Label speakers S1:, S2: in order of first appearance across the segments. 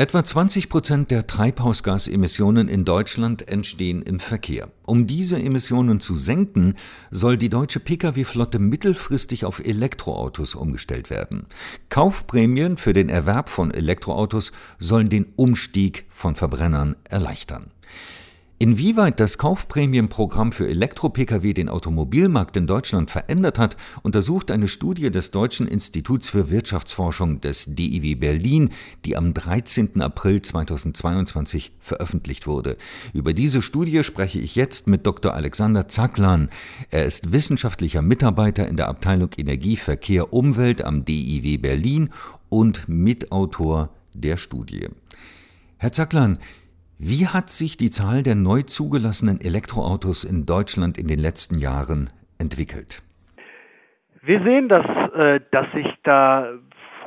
S1: Etwa 20 Prozent der Treibhausgasemissionen in Deutschland entstehen im Verkehr. Um diese Emissionen zu senken, soll die deutsche Pkw-Flotte mittelfristig auf Elektroautos umgestellt werden. Kaufprämien für den Erwerb von Elektroautos sollen den Umstieg von Verbrennern erleichtern. Inwieweit das Kaufprämienprogramm für Elektro-Pkw den Automobilmarkt in Deutschland verändert hat, untersucht eine Studie des Deutschen Instituts für Wirtschaftsforschung des DIW Berlin, die am 13. April 2022 veröffentlicht wurde. Über diese Studie spreche ich jetzt mit Dr. Alexander Zacklan. Er ist wissenschaftlicher Mitarbeiter in der Abteilung Energie, Verkehr, Umwelt am DIW Berlin und Mitautor der Studie. Herr Zacklan, wie hat sich die Zahl der neu zugelassenen Elektroautos in Deutschland in den letzten Jahren entwickelt?
S2: Wir sehen, dass, äh, dass sich da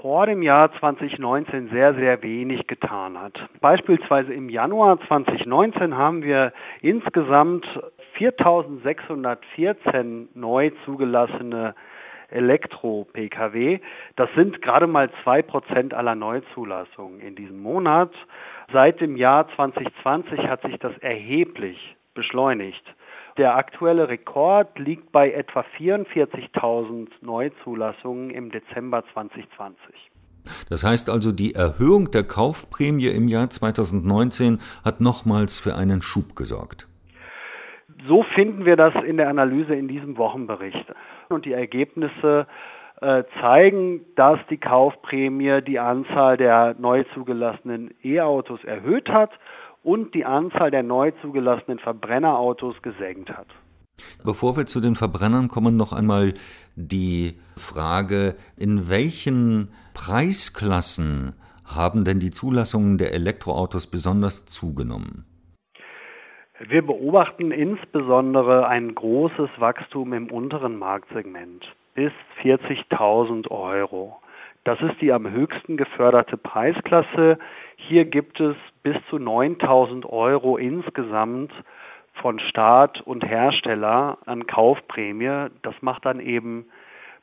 S2: vor dem Jahr 2019 sehr, sehr wenig getan hat. Beispielsweise im Januar 2019 haben wir insgesamt 4614 neu zugelassene Elektro-Pkw. Das sind gerade mal zwei Prozent aller Neuzulassungen in diesem Monat. Seit dem Jahr 2020 hat sich das erheblich beschleunigt. Der aktuelle Rekord liegt bei etwa 44.000 Neuzulassungen im Dezember 2020.
S1: Das heißt also, die Erhöhung der Kaufprämie im Jahr 2019 hat nochmals für einen Schub gesorgt.
S2: So finden wir das in der Analyse in diesem Wochenbericht. Und die Ergebnisse zeigen, dass die Kaufprämie die Anzahl der neu zugelassenen E-Autos erhöht hat und die Anzahl der neu zugelassenen Verbrennerautos gesenkt hat.
S1: Bevor wir zu den Verbrennern kommen, noch einmal die Frage, in welchen Preisklassen haben denn die Zulassungen der Elektroautos besonders zugenommen?
S2: Wir beobachten insbesondere ein großes Wachstum im unteren Marktsegment bis 40.000 Euro. Das ist die am höchsten geförderte Preisklasse. Hier gibt es bis zu 9.000 Euro insgesamt von Staat und Hersteller an Kaufprämie. Das macht dann eben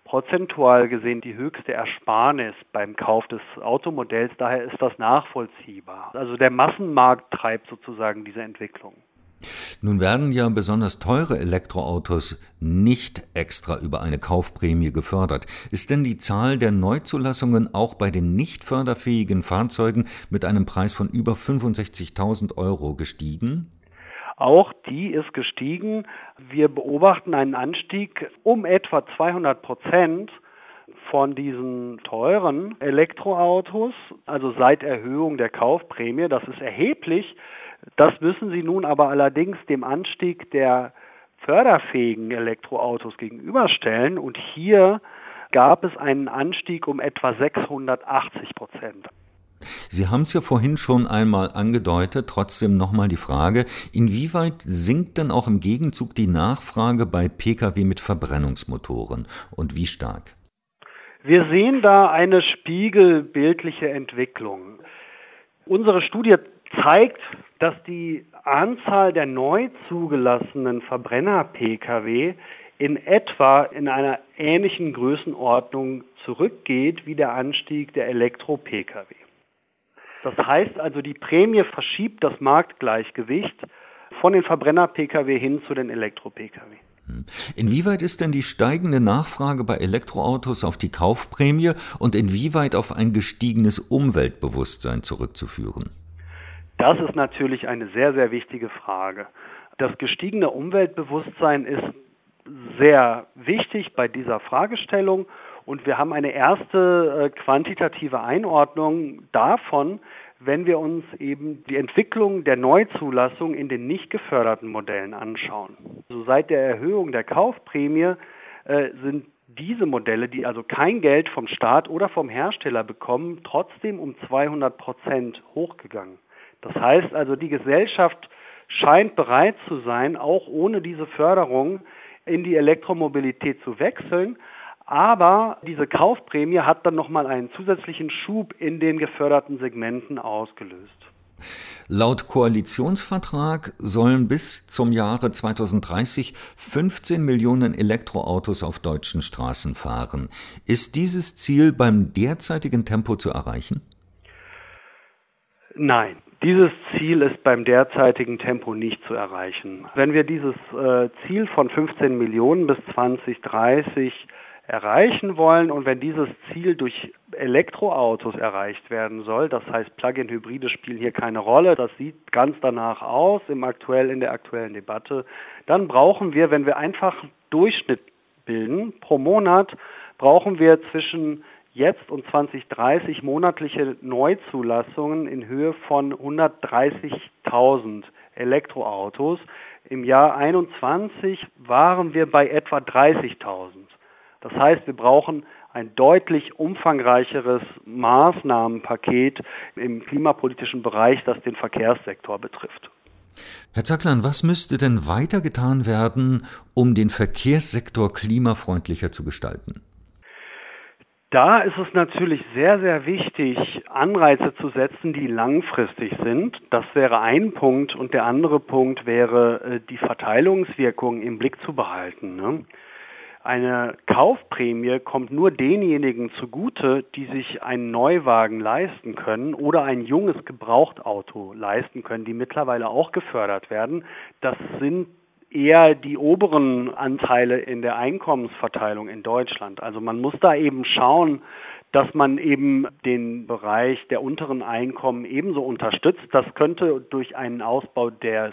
S2: prozentual gesehen die höchste Ersparnis beim Kauf des Automodells. Daher ist das nachvollziehbar. Also der Massenmarkt treibt sozusagen diese Entwicklung.
S1: Nun werden ja besonders teure Elektroautos nicht extra über eine Kaufprämie gefördert. Ist denn die Zahl der Neuzulassungen auch bei den nicht förderfähigen Fahrzeugen mit einem Preis von über 65.000 Euro gestiegen?
S2: Auch die ist gestiegen. Wir beobachten einen Anstieg um etwa 200 Prozent von diesen teuren Elektroautos, also seit Erhöhung der Kaufprämie. Das ist erheblich. Das müssen Sie nun aber allerdings dem Anstieg der förderfähigen Elektroautos gegenüberstellen. Und hier gab es einen Anstieg um etwa 680 Prozent.
S1: Sie haben es ja vorhin schon einmal angedeutet, trotzdem nochmal die Frage, inwieweit sinkt denn auch im Gegenzug die Nachfrage bei Pkw mit Verbrennungsmotoren und wie stark?
S2: Wir sehen da eine spiegelbildliche Entwicklung. Unsere Studie zeigt, dass die Anzahl der neu zugelassenen Verbrenner-Pkw in etwa in einer ähnlichen Größenordnung zurückgeht wie der Anstieg der Elektro-Pkw. Das heißt also, die Prämie verschiebt das Marktgleichgewicht von den Verbrenner-Pkw hin zu den Elektro-Pkw.
S1: Inwieweit ist denn die steigende Nachfrage bei Elektroautos auf die Kaufprämie und inwieweit auf ein gestiegenes Umweltbewusstsein zurückzuführen?
S2: Das ist natürlich eine sehr, sehr wichtige Frage. Das gestiegene Umweltbewusstsein ist sehr wichtig bei dieser Fragestellung und wir haben eine erste äh, quantitative Einordnung davon, wenn wir uns eben die Entwicklung der Neuzulassung in den nicht geförderten Modellen anschauen. Also seit der Erhöhung der Kaufprämie äh, sind diese Modelle, die also kein Geld vom Staat oder vom Hersteller bekommen, trotzdem um 200 Prozent hochgegangen. Das heißt also, die Gesellschaft scheint bereit zu sein, auch ohne diese Förderung in die Elektromobilität zu wechseln. Aber diese Kaufprämie hat dann nochmal einen zusätzlichen Schub in den geförderten Segmenten ausgelöst.
S1: Laut Koalitionsvertrag sollen bis zum Jahre 2030 15 Millionen Elektroautos auf deutschen Straßen fahren. Ist dieses Ziel beim derzeitigen Tempo zu erreichen?
S2: Nein, dieses Ziel ist beim derzeitigen Tempo nicht zu erreichen. Wenn wir dieses äh, Ziel von 15 Millionen bis 2030 erreichen wollen und wenn dieses Ziel durch Elektroautos erreicht werden soll, das heißt Plug-in-Hybride spielen hier keine Rolle, das sieht ganz danach aus im aktuell in der aktuellen Debatte, dann brauchen wir, wenn wir einfach Durchschnitt bilden pro Monat, brauchen wir zwischen jetzt und 2030 monatliche Neuzulassungen in Höhe von 130.000 Elektroautos. Im Jahr 21 waren wir bei etwa 30.000. Das heißt, wir brauchen ein deutlich umfangreicheres Maßnahmenpaket im klimapolitischen Bereich, das den Verkehrssektor betrifft.
S1: Herr Zacklan, was müsste denn weiter getan werden, um den Verkehrssektor klimafreundlicher zu gestalten?
S2: Da ist es natürlich sehr, sehr wichtig, Anreize zu setzen, die langfristig sind. Das wäre ein Punkt. Und der andere Punkt wäre, äh, die Verteilungswirkung im Blick zu behalten. Ne? Eine Kaufprämie kommt nur denjenigen zugute, die sich einen Neuwagen leisten können oder ein junges Gebrauchtauto leisten können, die mittlerweile auch gefördert werden. Das sind eher die oberen Anteile in der Einkommensverteilung in Deutschland. Also man muss da eben schauen, dass man eben den Bereich der unteren Einkommen ebenso unterstützt. Das könnte durch einen Ausbau des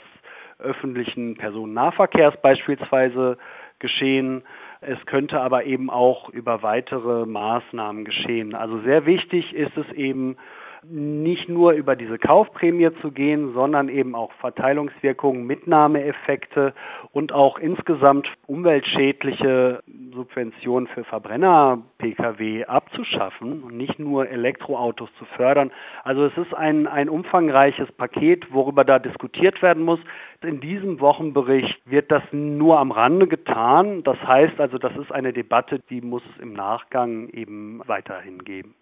S2: öffentlichen Personennahverkehrs beispielsweise geschehen. Es könnte aber eben auch über weitere Maßnahmen geschehen. Also sehr wichtig ist es eben, nicht nur über diese Kaufprämie zu gehen, sondern eben auch Verteilungswirkungen, Mitnahmeeffekte und auch insgesamt umweltschädliche Subventionen für Verbrenner-Pkw abzuschaffen und nicht nur Elektroautos zu fördern. Also es ist ein, ein umfangreiches Paket, worüber da diskutiert werden muss. In diesem Wochenbericht wird das nur am Rande getan. Das heißt also, das ist eine Debatte, die muss es im Nachgang eben weiterhin geben.